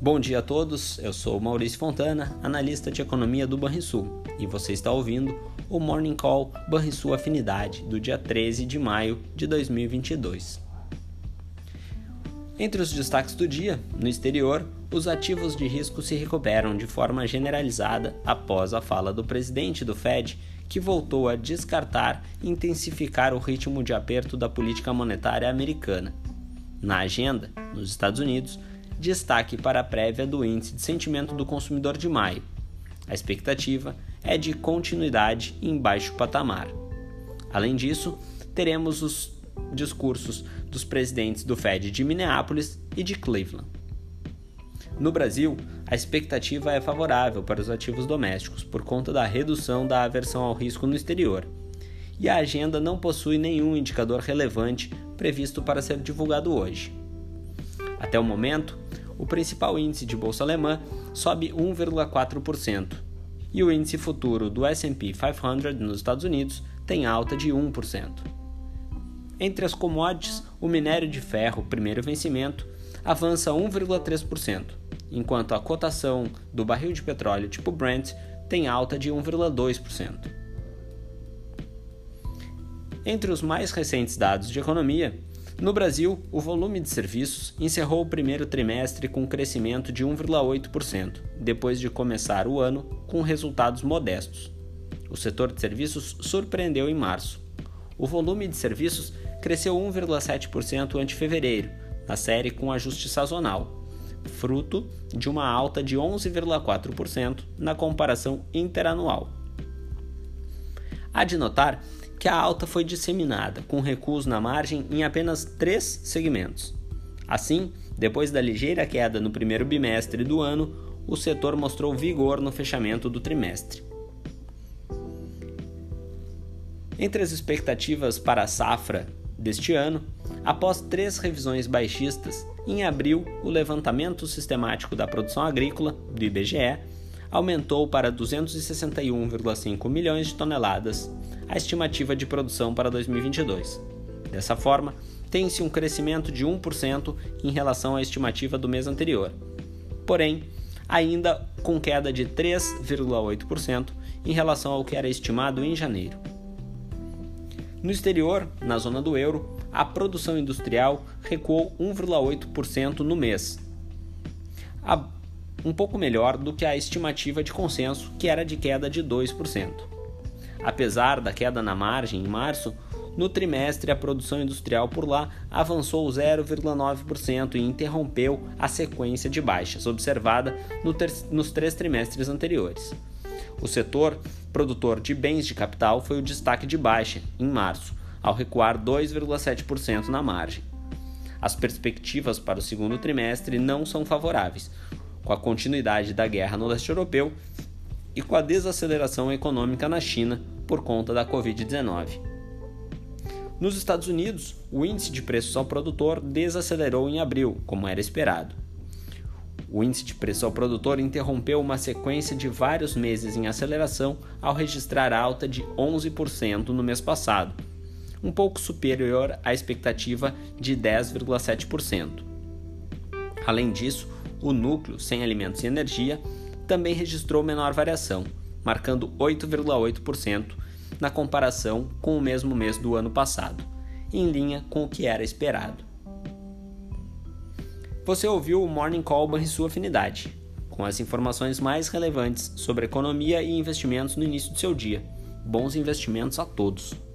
Bom dia a todos, eu sou Maurício Fontana, analista de economia do Banrisul, e você está ouvindo o Morning Call Banrisul Afinidade do dia 13 de maio de 2022. Entre os destaques do dia, no exterior, os ativos de risco se recuperam de forma generalizada após a fala do presidente do Fed, que voltou a descartar intensificar o ritmo de aperto da política monetária americana. Na agenda, nos Estados Unidos, destaque para a prévia do Índice de Sentimento do Consumidor de maio. A expectativa é de continuidade em baixo patamar. Além disso, teremos os discursos dos presidentes do Fed de Minneapolis e de Cleveland. No Brasil, a expectativa é favorável para os ativos domésticos por conta da redução da aversão ao risco no exterior. E a agenda não possui nenhum indicador relevante previsto para ser divulgado hoje. Até o momento, o principal índice de bolsa alemã sobe 1,4% e o índice futuro do S&P 500 nos Estados Unidos tem alta de 1%. Entre as commodities, o minério de ferro, primeiro vencimento, avança 1,3%, enquanto a cotação do barril de petróleo tipo Brent tem alta de 1,2%. Entre os mais recentes dados de economia, no Brasil, o volume de serviços encerrou o primeiro trimestre com um crescimento de 1,8%, depois de começar o ano com resultados modestos. O setor de serviços surpreendeu em março. O volume de serviços cresceu 1,7% ante fevereiro, na série com ajuste sazonal, fruto de uma alta de 11,4% na comparação interanual. Há de notar que a alta foi disseminada, com recuos na margem em apenas três segmentos. Assim, depois da ligeira queda no primeiro bimestre do ano, o setor mostrou vigor no fechamento do trimestre. Entre as expectativas para a safra deste ano, após três revisões baixistas, em abril, o levantamento sistemático da produção agrícola, do IBGE, aumentou para 261,5 milhões de toneladas, a estimativa de produção para 2022. Dessa forma, tem-se um crescimento de 1% em relação à estimativa do mês anterior. Porém, ainda com queda de 3,8% em relação ao que era estimado em janeiro. No exterior, na zona do euro, a produção industrial recuou 1,8% no mês, um pouco melhor do que a estimativa de consenso, que era de queda de 2%. Apesar da queda na margem em março, no trimestre a produção industrial por lá avançou 0,9% e interrompeu a sequência de baixas observada no nos três trimestres anteriores. O setor produtor de bens de capital foi o destaque de baixa em março, ao recuar 2,7% na margem. As perspectivas para o segundo trimestre não são favoráveis, com a continuidade da guerra no leste europeu e com a desaceleração econômica na China por conta da Covid-19. Nos Estados Unidos, o índice de preços ao produtor desacelerou em abril, como era esperado. O índice de preço ao produtor interrompeu uma sequência de vários meses em aceleração ao registrar alta de 11% no mês passado, um pouco superior à expectativa de 10,7%. Além disso, o núcleo sem alimentos e energia também registrou menor variação, marcando 8,8% na comparação com o mesmo mês do ano passado, em linha com o que era esperado. Você ouviu o Morning Call e sua afinidade, com as informações mais relevantes sobre economia e investimentos no início do seu dia. Bons investimentos a todos!